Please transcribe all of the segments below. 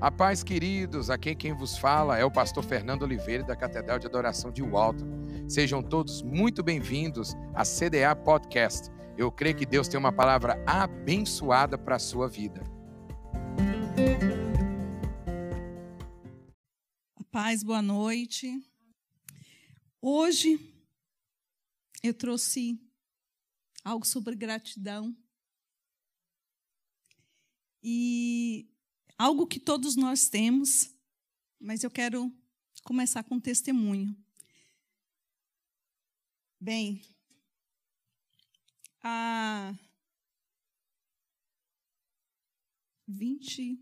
A paz, queridos, aqui quem vos fala é o pastor Fernando Oliveira da Catedral de Adoração de Walton. Sejam todos muito bem-vindos à CDA Podcast. Eu creio que Deus tem uma palavra abençoada para a sua vida. Paz, boa noite. Hoje eu trouxe algo sobre gratidão. E algo que todos nós temos, mas eu quero começar com um testemunho. Bem, há 20,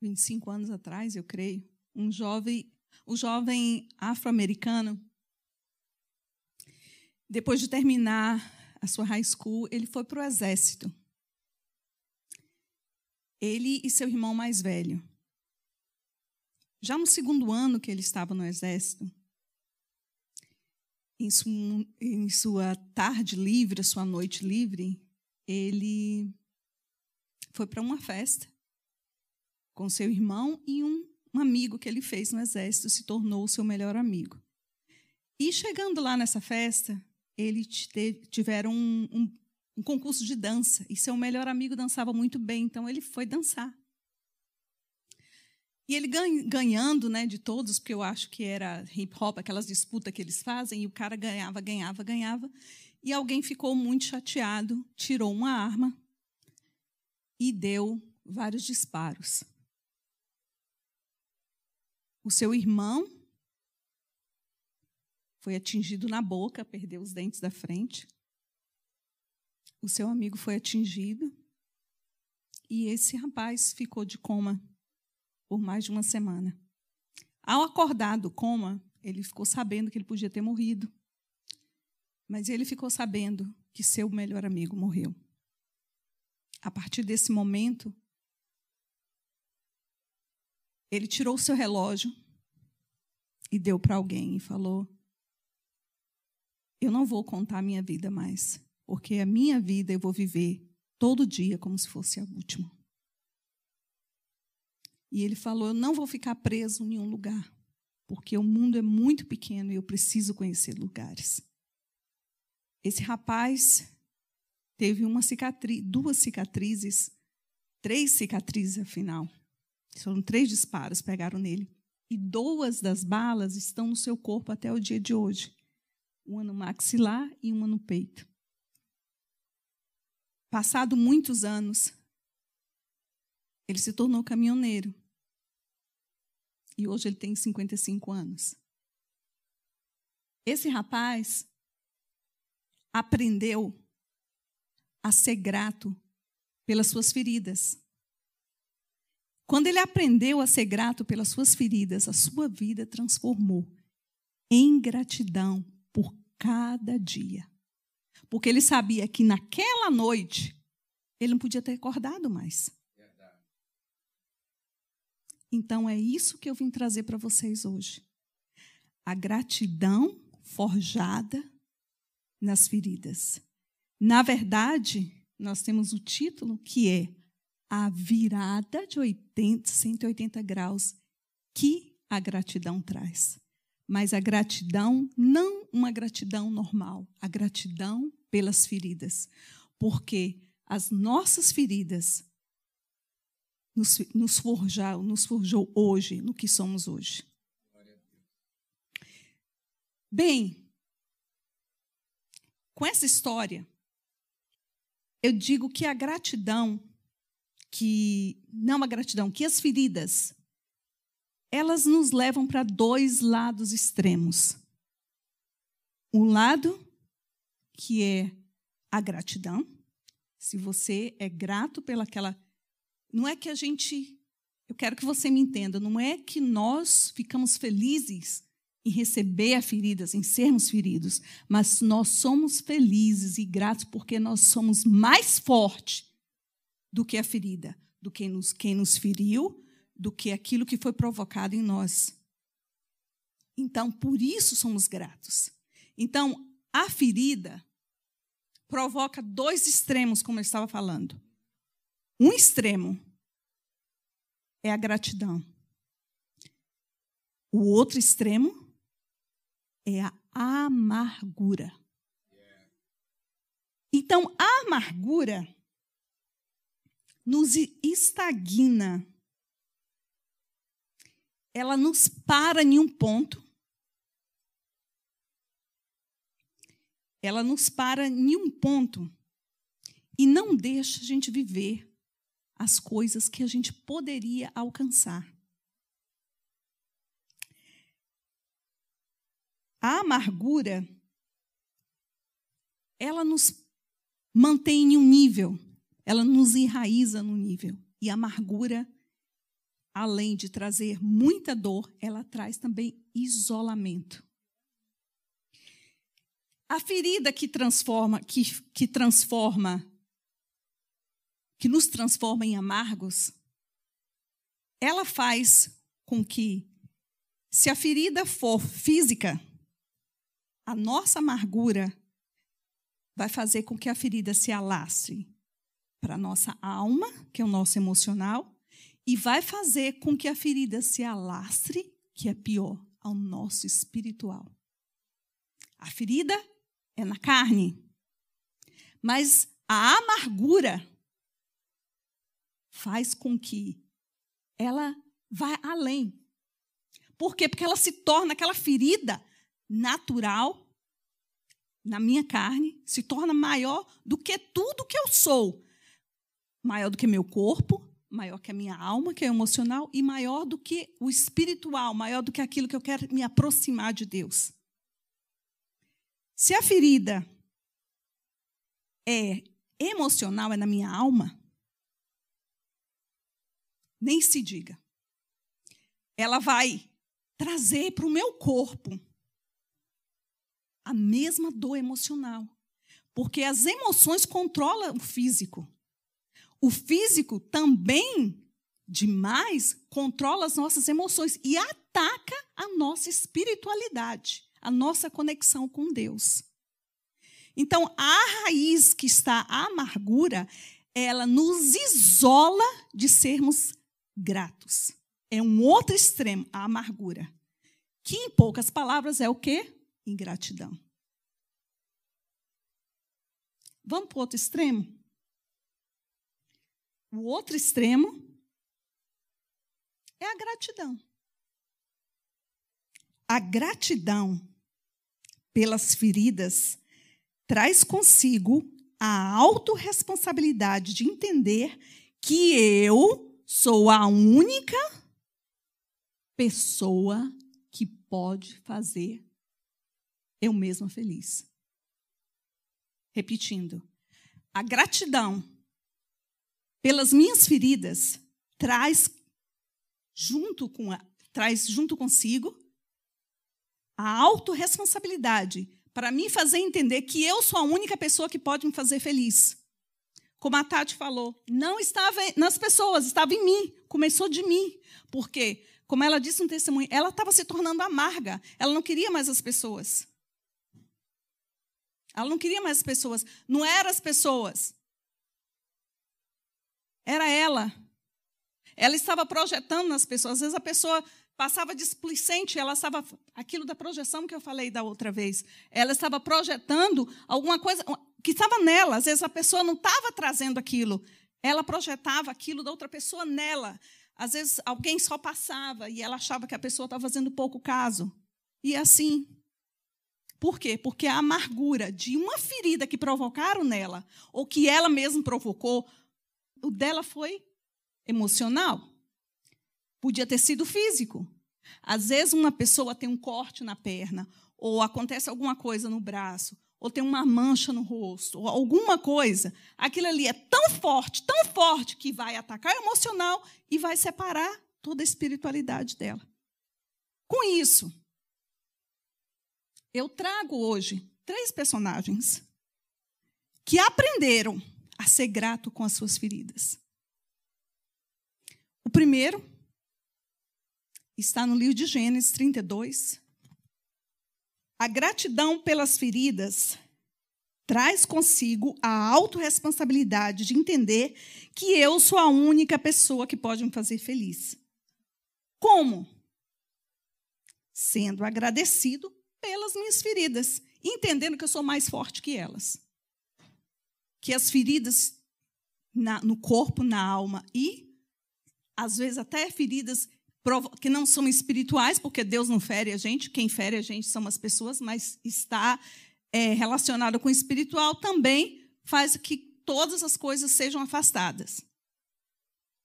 25 anos atrás, eu creio, um jovem, um jovem afro-americano, depois de terminar a sua high school, ele foi para o exército ele e seu irmão mais velho. Já no segundo ano que ele estava no exército, em, em sua tarde livre, sua noite livre, ele foi para uma festa com seu irmão e um, um amigo que ele fez no exército se tornou o seu melhor amigo. E chegando lá nessa festa, eles tiveram um, um, um concurso de dança. E seu melhor amigo dançava muito bem, então ele foi dançar. E ele ganhando né, de todos, porque eu acho que era hip hop, aquelas disputas que eles fazem, e o cara ganhava, ganhava, ganhava. E alguém ficou muito chateado, tirou uma arma e deu vários disparos. O seu irmão foi atingido na boca, perdeu os dentes da frente o seu amigo foi atingido e esse rapaz ficou de coma por mais de uma semana. Ao acordar do coma, ele ficou sabendo que ele podia ter morrido. Mas ele ficou sabendo que seu melhor amigo morreu. A partir desse momento, ele tirou o seu relógio e deu para alguém e falou: Eu não vou contar a minha vida mais porque a minha vida eu vou viver todo dia como se fosse a última. E ele falou: Eu não vou ficar preso em nenhum lugar, porque o mundo é muito pequeno e eu preciso conhecer lugares. Esse rapaz teve uma cicatriz, duas cicatrizes, três cicatrizes afinal. Foram três disparos pegaram nele. E duas das balas estão no seu corpo até o dia de hoje. Uma no maxilar e uma no peito. Passado muitos anos, ele se tornou caminhoneiro. E hoje ele tem 55 anos. Esse rapaz aprendeu a ser grato pelas suas feridas. Quando ele aprendeu a ser grato pelas suas feridas, a sua vida transformou em gratidão por cada dia porque ele sabia que naquela noite ele não podia ter acordado mais. Então é isso que eu vim trazer para vocês hoje. A gratidão forjada nas feridas. Na verdade, nós temos o título que é A virada de 80, 180 graus que a gratidão traz. Mas a gratidão, não uma gratidão normal, a gratidão pelas feridas, porque as nossas feridas nos, nos, forjou, nos forjou hoje no que somos hoje. Bem, com essa história, eu digo que a gratidão, que não a gratidão, que as feridas, elas nos levam para dois lados extremos. Um lado que é a gratidão. Se você é grato pelaquela. Não é que a gente. Eu quero que você me entenda, não é que nós ficamos felizes em receber as feridas, em sermos feridos, mas nós somos felizes e gratos porque nós somos mais fortes do que a ferida, do que nos, quem nos feriu, do que aquilo que foi provocado em nós. Então, por isso somos gratos. Então, a ferida provoca dois extremos, como eu estava falando. Um extremo é a gratidão. O outro extremo é a amargura. Então, a amargura nos estagna. Ela nos para em um ponto. Ela nos para em um ponto e não deixa a gente viver as coisas que a gente poderia alcançar. A amargura, ela nos mantém em um nível, ela nos enraiza no nível. E a amargura, além de trazer muita dor, ela traz também isolamento. A ferida que transforma, que, que transforma, que nos transforma em amargos, ela faz com que, se a ferida for física, a nossa amargura vai fazer com que a ferida se alastre para a nossa alma, que é o nosso emocional, e vai fazer com que a ferida se alastre, que é pior, ao nosso espiritual. A ferida é na carne, mas a amargura faz com que ela vá além. Por quê? Porque ela se torna aquela ferida natural na minha carne, se torna maior do que tudo que eu sou. Maior do que meu corpo, maior que a minha alma, que é emocional, e maior do que o espiritual, maior do que aquilo que eu quero me aproximar de Deus. Se a ferida é emocional, é na minha alma, nem se diga. Ela vai trazer para o meu corpo a mesma dor emocional. Porque as emoções controlam o físico. O físico também, demais, controla as nossas emoções e ataca a nossa espiritualidade, a nossa conexão com Deus. Então, a raiz que está a amargura, ela nos isola de sermos gratos. É um outro extremo, a amargura. Que, em poucas palavras, é o quê? ingratidão. Vamos para o outro extremo? O outro extremo é a gratidão. A gratidão pelas feridas traz consigo a autorresponsabilidade de entender que eu sou a única pessoa que pode fazer eu mesma feliz. Repetindo, a gratidão pelas minhas feridas traz junto com a, traz junto consigo a autorresponsabilidade para me fazer entender que eu sou a única pessoa que pode me fazer feliz. Como a Tati falou, não estava nas pessoas, estava em mim, começou de mim. Porque, como ela disse no testemunho, ela estava se tornando amarga, ela não queria mais as pessoas. Ela não queria mais as pessoas. Não eram as pessoas. Era ela. Ela estava projetando nas pessoas. Às vezes a pessoa passava displicente, ela estava. Aquilo da projeção que eu falei da outra vez. Ela estava projetando alguma coisa que estava nela. Às vezes a pessoa não estava trazendo aquilo. Ela projetava aquilo da outra pessoa nela. Às vezes alguém só passava e ela achava que a pessoa estava fazendo pouco caso. E assim. Por quê? Porque a amargura de uma ferida que provocaram nela, ou que ela mesma provocou, o dela foi emocional. Podia ter sido físico. Às vezes uma pessoa tem um corte na perna, ou acontece alguma coisa no braço, ou tem uma mancha no rosto, ou alguma coisa. Aquilo ali é tão forte, tão forte, que vai atacar o emocional e vai separar toda a espiritualidade dela. Com isso, eu trago hoje três personagens que aprenderam a ser grato com as suas feridas. O primeiro está no livro de Gênesis 32. A gratidão pelas feridas traz consigo a autorresponsabilidade de entender que eu sou a única pessoa que pode me fazer feliz. Como? Sendo agradecido pelas minhas feridas, entendendo que eu sou mais forte que elas. Que as feridas na, no corpo, na alma e, às vezes, até feridas que não são espirituais, porque Deus não fere a gente, quem fere a gente são as pessoas, mas está é, relacionada com o espiritual também faz que todas as coisas sejam afastadas.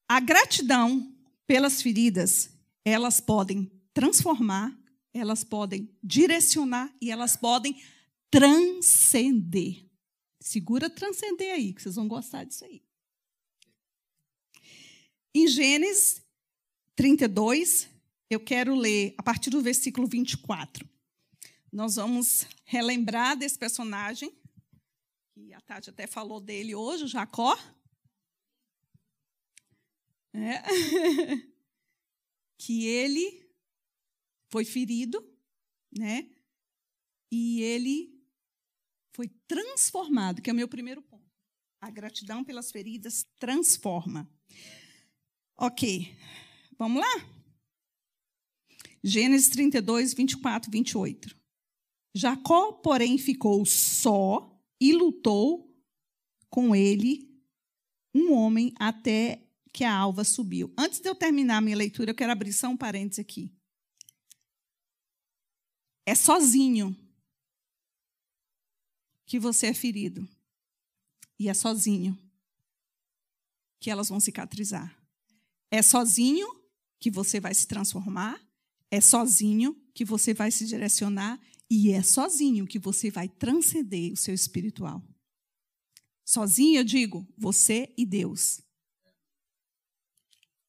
A gratidão pelas feridas, elas podem transformar, elas podem direcionar e elas podem transcender. Segura transcender aí, que vocês vão gostar disso aí. Em Gênesis 32, eu quero ler a partir do versículo 24. Nós vamos relembrar desse personagem, que a Tati até falou dele hoje, Jacó. É. que ele foi ferido, né? E ele foi transformado, que é o meu primeiro ponto. A gratidão pelas feridas transforma. Ok, vamos lá? Gênesis 32, 24, 28. Jacó, porém, ficou só e lutou com ele um homem até que a alva subiu. Antes de eu terminar a minha leitura, eu quero abrir só um parênteses aqui. É sozinho que você é ferido. E é sozinho que elas vão cicatrizar. É sozinho que você vai se transformar. É sozinho que você vai se direcionar. E é sozinho que você vai transcender o seu espiritual. Sozinho, eu digo, você e Deus.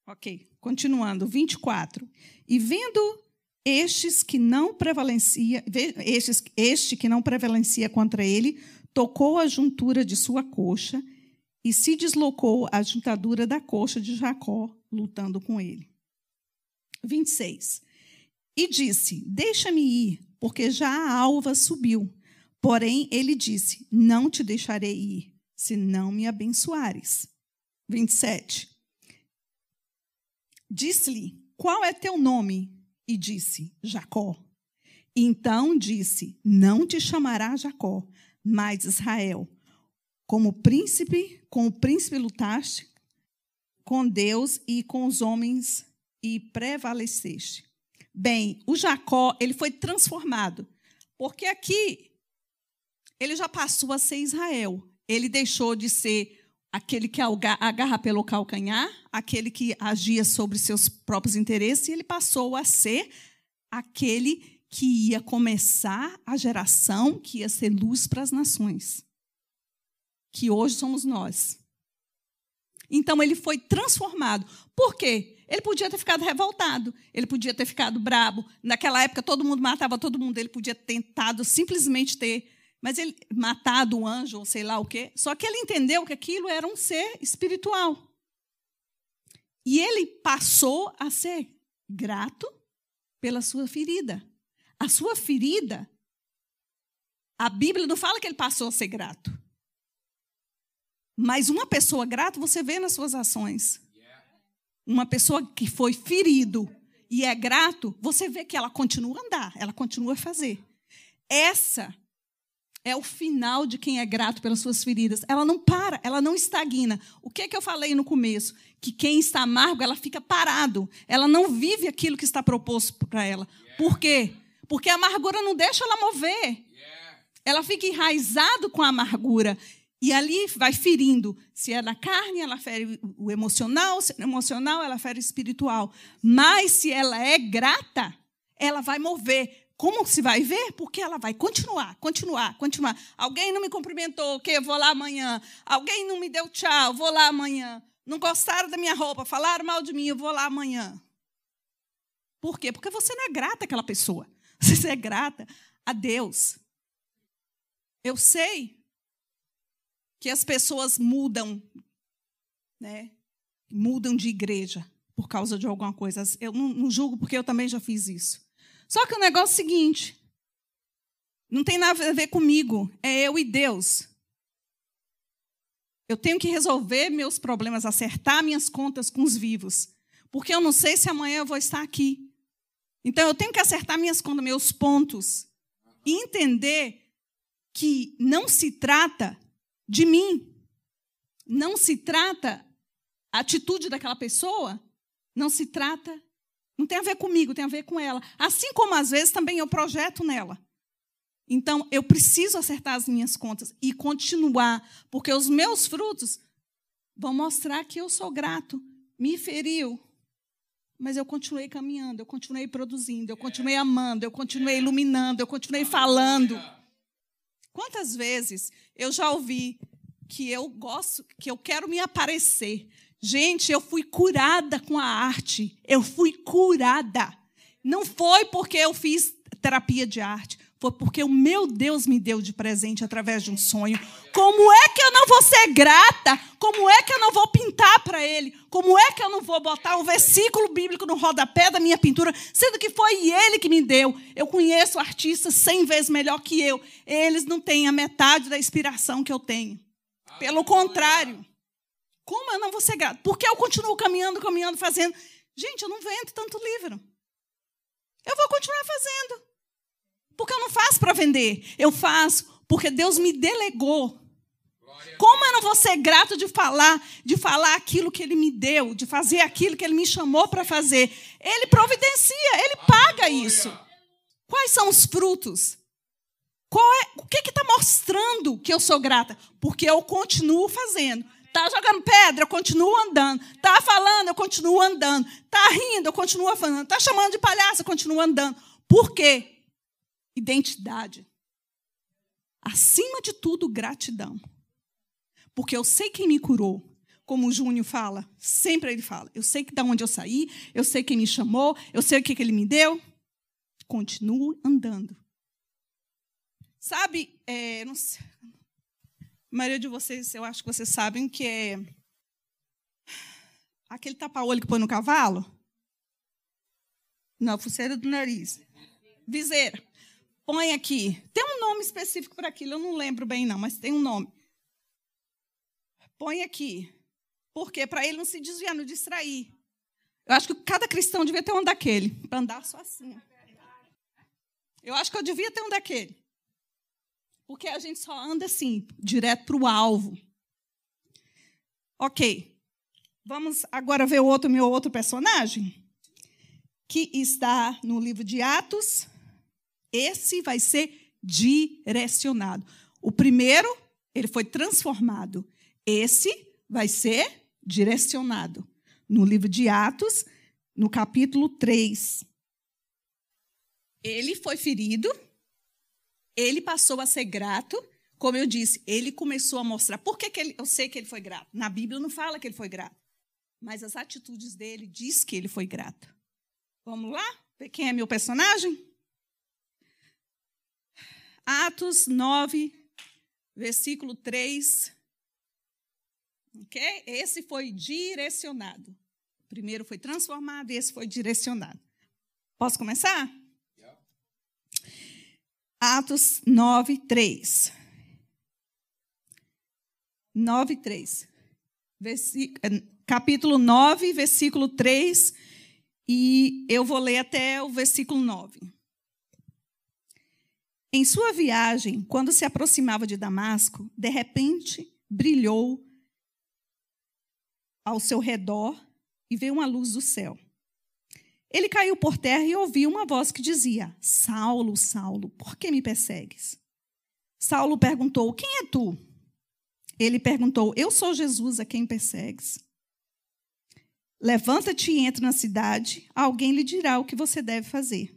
Ok, continuando, 24. E vendo estes que não prevalencia, estes, este que não prevalencia contra ele, tocou a juntura de sua coxa e se deslocou a juntadura da coxa de Jacó, lutando com ele. 26. E disse: Deixa-me ir, porque já a alva subiu. Porém, ele disse: Não te deixarei ir, se não me abençoares. 27. Disse-lhe: Qual é teu nome? E disse: Jacó. Então disse: Não te chamará Jacó, mas Israel. Como príncipe, com o príncipe lutaste com Deus e com os homens e prevaleceste. Bem, o Jacó, ele foi transformado, porque aqui ele já passou a ser Israel. Ele deixou de ser aquele que agarra pelo calcanhar, aquele que agia sobre seus próprios interesses, e ele passou a ser aquele que ia começar a geração que ia ser luz para as nações, que hoje somos nós. Então ele foi transformado. Por quê? Ele podia ter ficado revoltado, ele podia ter ficado brabo. Naquela época todo mundo matava todo mundo, ele podia ter tentado simplesmente ter, mas ele matado o anjo ou sei lá o quê. Só que ele entendeu que aquilo era um ser espiritual. E ele passou a ser grato pela sua ferida. A sua ferida, a Bíblia não fala que ele passou a ser grato. Mas uma pessoa grata você vê nas suas ações. Uma pessoa que foi ferido e é grato, você vê que ela continua a andar, ela continua a fazer. Essa é o final de quem é grato pelas suas feridas. Ela não para, ela não estagna. O que é que eu falei no começo? Que quem está amargo, ela fica parado. Ela não vive aquilo que está proposto para ela. Por quê? Porque a amargura não deixa ela mover. Ela fica enraizado com a amargura. E ali vai ferindo. Se é na carne, ela fere o emocional, se é emocional, ela fere o espiritual. Mas se ela é grata, ela vai mover. Como se vai ver? Porque ela vai continuar, continuar, continuar. Alguém não me cumprimentou, que eu vou lá amanhã. Alguém não me deu tchau, vou lá amanhã. Não gostaram da minha roupa, falaram mal de mim, eu vou lá amanhã. Por quê? Porque você não é grata àquela pessoa. Você é grata a Deus. Eu sei que as pessoas mudam, né? Mudam de igreja por causa de alguma coisa. Eu não, não julgo porque eu também já fiz isso. Só que o negócio é o seguinte: Não tem nada a ver comigo, é eu e Deus. Eu tenho que resolver meus problemas, acertar minhas contas com os vivos, porque eu não sei se amanhã eu vou estar aqui. Então eu tenho que acertar minhas contas, meus pontos, e entender que não se trata de mim, não se trata a atitude daquela pessoa, não se trata, não tem a ver comigo, tem a ver com ela. Assim como às vezes também eu projeto nela. Então, eu preciso acertar as minhas contas e continuar, porque os meus frutos vão mostrar que eu sou grato. Me feriu, mas eu continuei caminhando, eu continuei produzindo, eu continuei amando, eu continuei iluminando, eu continuei falando. Quantas vezes eu já ouvi que eu gosto, que eu quero me aparecer. Gente, eu fui curada com a arte. Eu fui curada. Não foi porque eu fiz terapia de arte. Foi porque o meu Deus me deu de presente através de um sonho. Como é que eu não vou ser grata? Como é que eu não vou pintar para ele? Como é que eu não vou botar um versículo bíblico no rodapé da minha pintura, sendo que foi ele que me deu? Eu conheço artistas cem vezes melhor que eu. Eles não têm a metade da inspiração que eu tenho. Pelo contrário. Como eu não vou ser grata? Porque eu continuo caminhando, caminhando, fazendo. Gente, eu não vendo tanto livro. Eu vou continuar fazendo. Faço para vender. Eu faço porque Deus me delegou. Como eu não vou ser grato de falar, de falar aquilo que Ele me deu, de fazer aquilo que Ele me chamou para fazer? Ele providencia, Ele paga isso. Quais são os frutos? É, o que está mostrando que eu sou grata? Porque eu continuo fazendo. Está jogando pedra, eu continuo andando. Está falando, eu continuo andando. Está rindo, eu continuo falando. Está chamando de palhaço, eu continuo andando. Por quê? Identidade. Acima de tudo, gratidão. Porque eu sei quem me curou. Como o Júnior fala, sempre ele fala. Eu sei que da onde eu saí, eu sei quem me chamou, eu sei o que, que ele me deu. Continuo andando. Sabe, é, sei, a maioria de vocês, eu acho que vocês sabem que é aquele tapa-olho que põe no cavalo. Não, fuceira do nariz. Viseira põe aqui. Tem um nome específico para aquilo, eu não lembro bem, não, mas tem um nome. Põe aqui. Por quê? Para ele não se desviar, não distrair. Eu acho que cada cristão devia ter um daquele, para andar só assim. Eu acho que eu devia ter um daquele. Porque a gente só anda assim, direto para o alvo. Ok. Vamos agora ver o outro meu outro personagem, que está no livro de Atos, esse vai ser direcionado. O primeiro, ele foi transformado. Esse vai ser direcionado. No livro de Atos, no capítulo 3. Ele foi ferido, ele passou a ser grato. Como eu disse, ele começou a mostrar. Por que, que ele, eu sei que ele foi grato? Na Bíblia não fala que ele foi grato. Mas as atitudes dele diz que ele foi grato. Vamos lá? Quem é meu personagem? Atos 9, versículo 3. Ok? Esse foi direcionado. O primeiro foi transformado e esse foi direcionado. Posso começar? Yeah. Atos 9, 3. 9, 3. capítulo 9, versículo 3. E eu vou ler até o versículo 9. Em sua viagem, quando se aproximava de Damasco, de repente brilhou ao seu redor e veio uma luz do céu. Ele caiu por terra e ouviu uma voz que dizia: Saulo, Saulo, por que me persegues? Saulo perguntou: Quem é tu? Ele perguntou: Eu sou Jesus a quem persegues. Levanta-te e entra na cidade, alguém lhe dirá o que você deve fazer.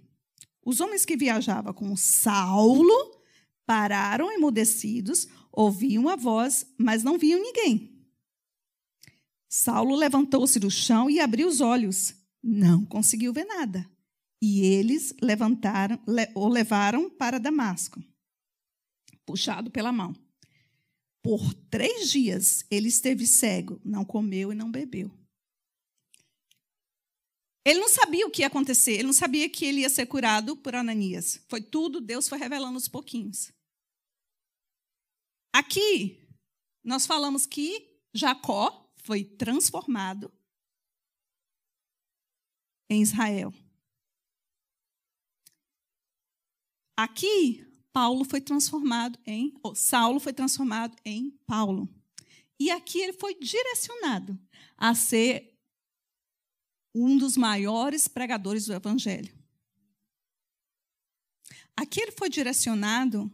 Os homens que viajavam com Saulo pararam emudecidos, ouviam a voz, mas não viam ninguém. Saulo levantou-se do chão e abriu os olhos. Não conseguiu ver nada. E eles levantaram, o levaram para Damasco, puxado pela mão. Por três dias ele esteve cego, não comeu e não bebeu. Ele não sabia o que ia acontecer, ele não sabia que ele ia ser curado por Ananias. Foi tudo, Deus foi revelando aos pouquinhos. Aqui, nós falamos que Jacó foi transformado em Israel. Aqui, Paulo foi transformado em, ou Saulo foi transformado em Paulo. E aqui ele foi direcionado a ser um dos maiores pregadores do evangelho. Aqui ele foi direcionado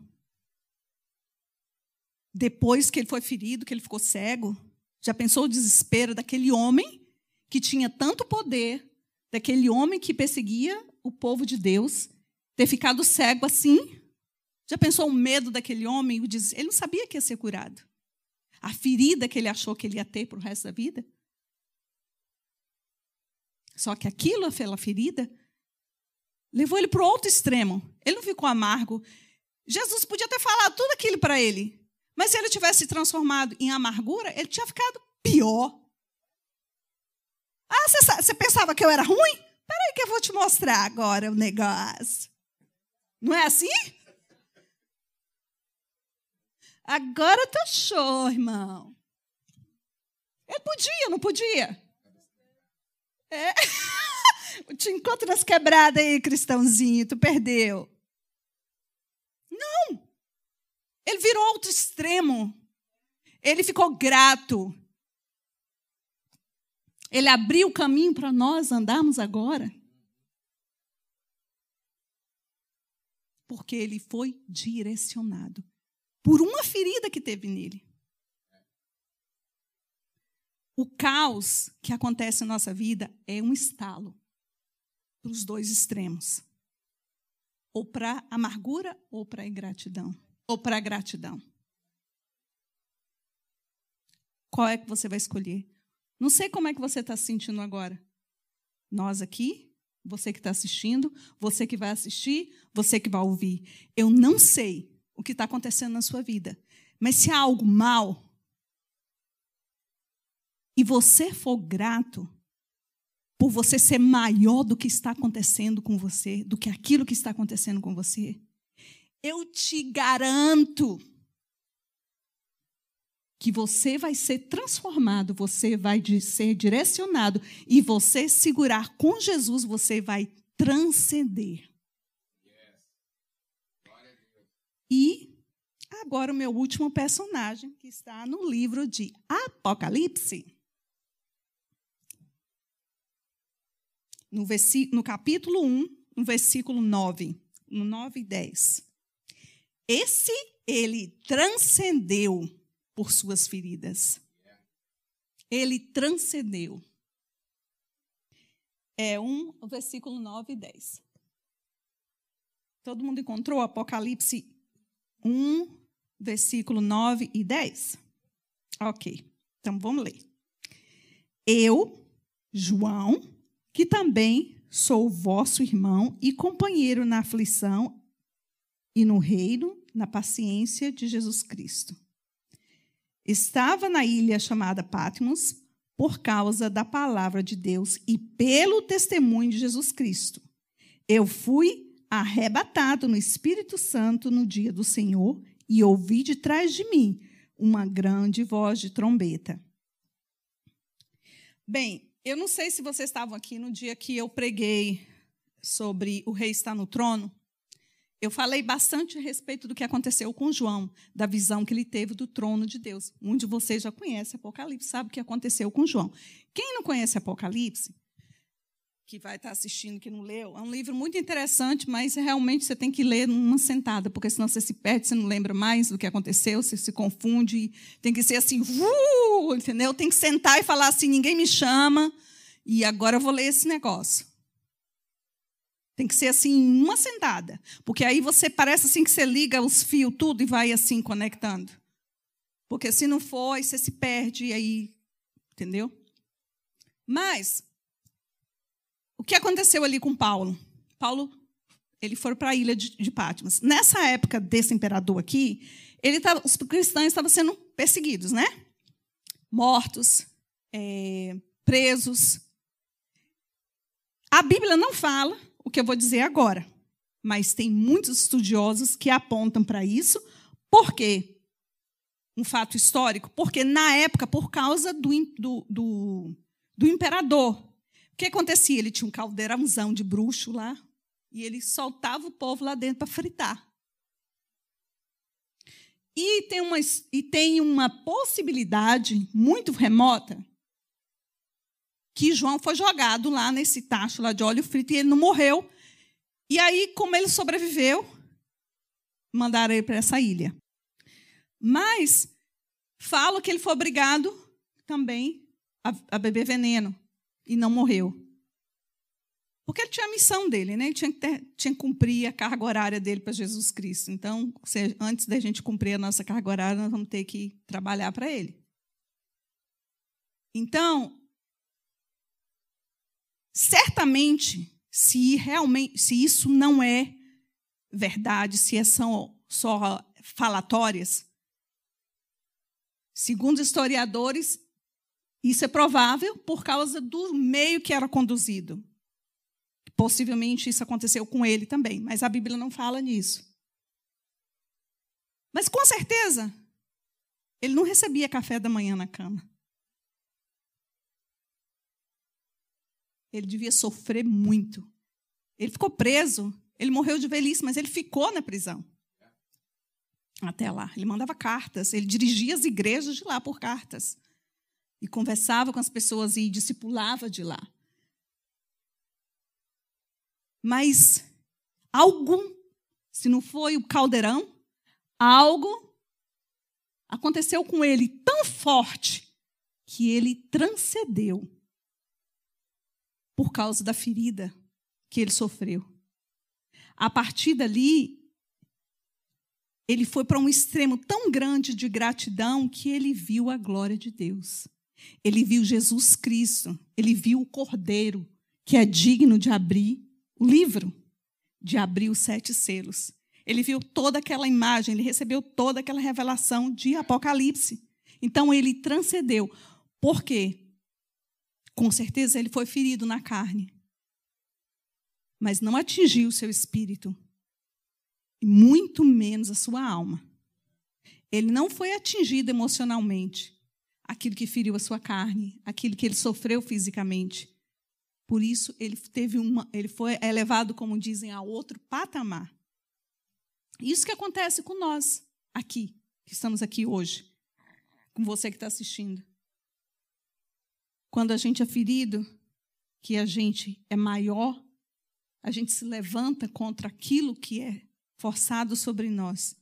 depois que ele foi ferido, que ele ficou cego. Já pensou o desespero daquele homem que tinha tanto poder, daquele homem que perseguia o povo de Deus, ter ficado cego assim? Já pensou o medo daquele homem? Ele não sabia que ia ser curado. A ferida que ele achou que ele ia ter para o resto da vida. Só que aquilo, aquela ferida, levou ele para o outro extremo. Ele não ficou amargo. Jesus podia ter falado tudo aquilo para ele. Mas se ele tivesse transformado em amargura, ele tinha ficado pior. Ah, você, você pensava que eu era ruim? Espera aí que eu vou te mostrar agora o negócio. Não é assim? Agora tá show, irmão. Ele podia, não podia? É. Te encontro nas quebradas aí, cristãozinho, tu perdeu. Não. Ele virou outro extremo. Ele ficou grato. Ele abriu o caminho para nós andarmos agora. Porque ele foi direcionado por uma ferida que teve nele. O caos que acontece na nossa vida é um estalo para os dois extremos. Ou para amargura ou para ingratidão. Ou para gratidão. Qual é que você vai escolher? Não sei como é que você está se sentindo agora. Nós aqui, você que está assistindo, você que vai assistir, você que vai ouvir. Eu não sei o que está acontecendo na sua vida. Mas se há algo mal e você for grato por você ser maior do que está acontecendo com você, do que aquilo que está acontecendo com você, eu te garanto que você vai ser transformado, você vai ser direcionado e você segurar com Jesus, você vai transcender. E agora o meu último personagem, que está no livro de Apocalipse. No, no capítulo 1, no versículo 9, no 9 e 10. Esse ele transcendeu por suas feridas. Ele transcendeu. É um, o versículo 9 e 10. Todo mundo encontrou Apocalipse 1, versículo 9 e 10? Ok, então vamos ler. Eu, João, que também sou vosso irmão e companheiro na aflição e no reino, na paciência de Jesus Cristo. Estava na ilha chamada Patmos por causa da palavra de Deus e pelo testemunho de Jesus Cristo. Eu fui arrebatado no Espírito Santo no dia do Senhor e ouvi de trás de mim uma grande voz de trombeta. Bem, eu não sei se vocês estavam aqui no dia que eu preguei sobre o rei estar no trono. Eu falei bastante a respeito do que aconteceu com João, da visão que ele teve do trono de Deus. Um de vocês já conhece Apocalipse, sabe o que aconteceu com João. Quem não conhece Apocalipse, que vai estar assistindo que não leu, é um livro muito interessante, mas realmente você tem que ler numa sentada, porque senão você se perde, você não lembra mais do que aconteceu, você se confunde. Tem que ser assim, uh, entendeu? Tem que sentar e falar assim: ninguém me chama, e agora eu vou ler esse negócio. Tem que ser assim, uma sentada, porque aí você parece assim que você liga os fios tudo e vai assim conectando. Porque se não for, aí você se perde e aí, entendeu? Mas o que aconteceu ali com Paulo? Paulo, ele foi para a ilha de, de Patmos. Nessa época desse imperador aqui, ele tava, os cristãos estavam sendo perseguidos, né? Mortos, é, presos. A Bíblia não fala o que eu vou dizer agora, mas tem muitos estudiosos que apontam para isso. Por quê? Um fato histórico. Porque, na época, por causa do, do, do, do imperador, o que acontecia? Ele tinha um caldeirãozão de bruxo lá e ele soltava o povo lá dentro para fritar. E tem, uma, e tem uma possibilidade muito remota que João foi jogado lá nesse tacho lá de óleo frito e ele não morreu. E aí, como ele sobreviveu, mandaram ele para essa ilha. Mas falo que ele foi obrigado também a, a beber veneno e não morreu. Porque ele tinha a missão dele, né? ele tinha que, ter, tinha que cumprir a carga horária dele para Jesus Cristo. Então, se, antes da gente cumprir a nossa carga horária, nós vamos ter que trabalhar para ele. Então, certamente, se realmente, se isso não é verdade, se são só falatórias, segundo historiadores, isso é provável por causa do meio que era conduzido. Possivelmente isso aconteceu com ele também, mas a Bíblia não fala nisso. Mas com certeza, ele não recebia café da manhã na cama. Ele devia sofrer muito. Ele ficou preso, ele morreu de velhice, mas ele ficou na prisão. Até lá. Ele mandava cartas, ele dirigia as igrejas de lá por cartas. E conversava com as pessoas e discipulava de lá. Mas algo, se não foi o caldeirão, algo aconteceu com ele tão forte que ele transcendeu por causa da ferida que ele sofreu. A partir dali, ele foi para um extremo tão grande de gratidão que ele viu a glória de Deus. Ele viu Jesus Cristo, ele viu o Cordeiro, que é digno de abrir o livro de abrir os sete selos. Ele viu toda aquela imagem, ele recebeu toda aquela revelação de Apocalipse. Então ele transcendeu. Por quê? Com certeza ele foi ferido na carne, mas não atingiu o seu espírito, e muito menos a sua alma. Ele não foi atingido emocionalmente, aquilo que feriu a sua carne, aquilo que ele sofreu fisicamente. Por isso ele teve uma, ele foi elevado, como dizem, a outro patamar. Isso que acontece com nós aqui, que estamos aqui hoje, com você que está assistindo. Quando a gente é ferido, que a gente é maior, a gente se levanta contra aquilo que é forçado sobre nós.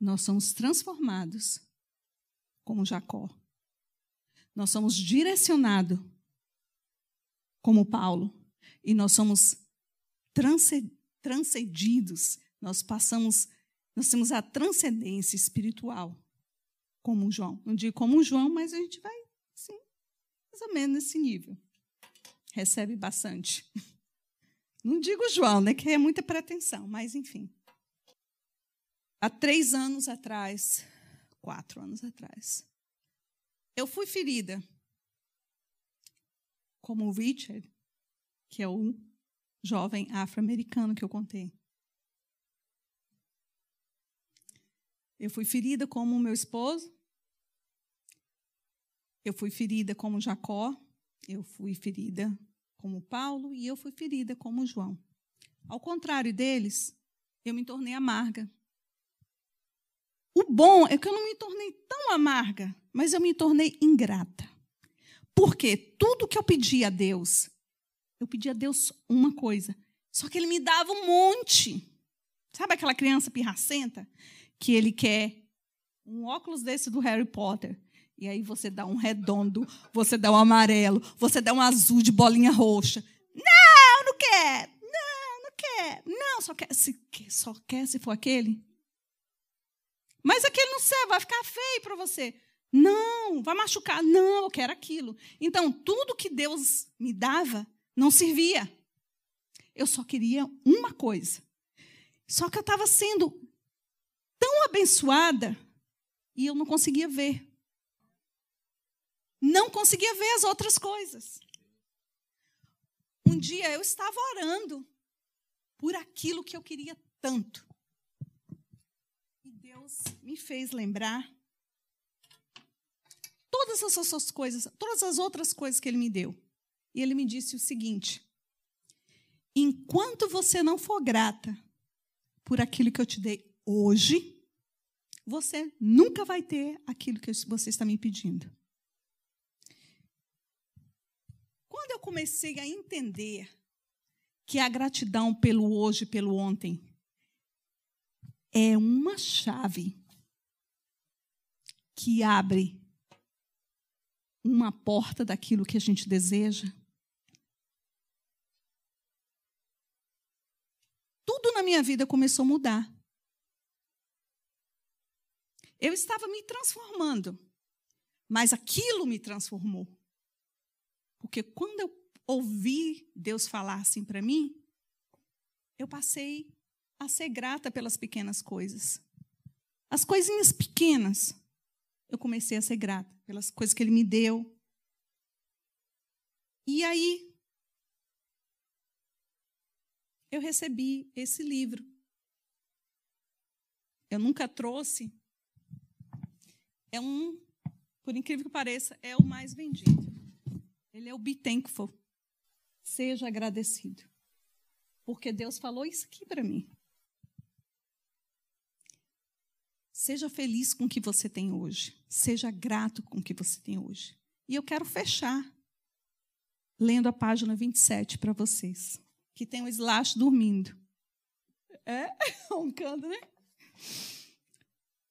Nós somos transformados como Jacó. Nós somos direcionados como Paulo e nós somos transcendidos. Nós passamos, nós temos a transcendência espiritual como João. Não digo como João, mas a gente vai, sim, mais ou menos nesse nível. Recebe bastante. Não digo João, né, que é muita pretensão, mas enfim. Há três anos atrás, quatro anos atrás, eu fui ferida. Como o Richard, que é o jovem afro-americano que eu contei. Eu fui ferida como o meu esposo. Eu fui ferida como Jacó. Eu fui ferida como Paulo. E eu fui ferida como João. Ao contrário deles, eu me tornei amarga. O bom é que eu não me tornei tão amarga, mas eu me tornei ingrata. Porque tudo que eu pedi a Deus, eu pedi a Deus uma coisa, só que ele me dava um monte. Sabe aquela criança pirracenta que ele quer um óculos desse do Harry Potter? E aí você dá um redondo, você dá um amarelo, você dá um azul de bolinha roxa. Não, não quer. Não, não quer. Não, só quer se só quer se for aquele. Mas aquele não serve, vai ficar feio para você. Não, vai machucar. Não, eu quero aquilo. Então, tudo que Deus me dava não servia. Eu só queria uma coisa. Só que eu estava sendo tão abençoada e eu não conseguia ver. Não conseguia ver as outras coisas. Um dia eu estava orando por aquilo que eu queria tanto. Deus me fez lembrar todas essas coisas, todas as outras coisas que ele me deu. E ele me disse o seguinte: enquanto você não for grata por aquilo que eu te dei hoje, você nunca vai ter aquilo que você está me pedindo. Quando eu comecei a entender que a gratidão pelo hoje, pelo ontem, é uma chave que abre uma porta daquilo que a gente deseja. Tudo na minha vida começou a mudar. Eu estava me transformando, mas aquilo me transformou. Porque quando eu ouvi Deus falar assim para mim, eu passei a ser grata pelas pequenas coisas. As coisinhas pequenas, eu comecei a ser grata pelas coisas que Ele me deu. E aí, eu recebi esse livro. Eu nunca trouxe é um, por incrível que pareça, é o mais vendido. Ele é o Be Thankful. Seja agradecido. Porque Deus falou isso aqui para mim. Seja feliz com o que você tem hoje. Seja grato com o que você tem hoje. E eu quero fechar lendo a página 27 para vocês. Que tem o Slash dormindo. É? Roncando, né?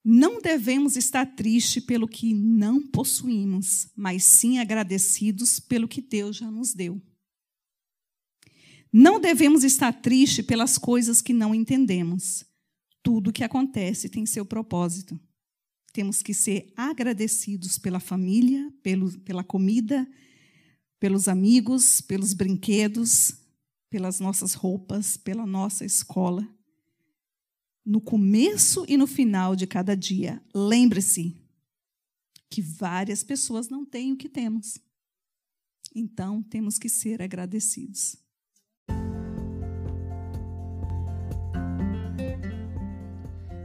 Não devemos estar tristes pelo que não possuímos, mas sim agradecidos pelo que Deus já nos deu. Não devemos estar tristes pelas coisas que não entendemos. Tudo que acontece tem seu propósito. Temos que ser agradecidos pela família, pelo, pela comida, pelos amigos, pelos brinquedos, pelas nossas roupas, pela nossa escola no começo e no final de cada dia. Lembre-se que várias pessoas não têm o que temos. Então, temos que ser agradecidos.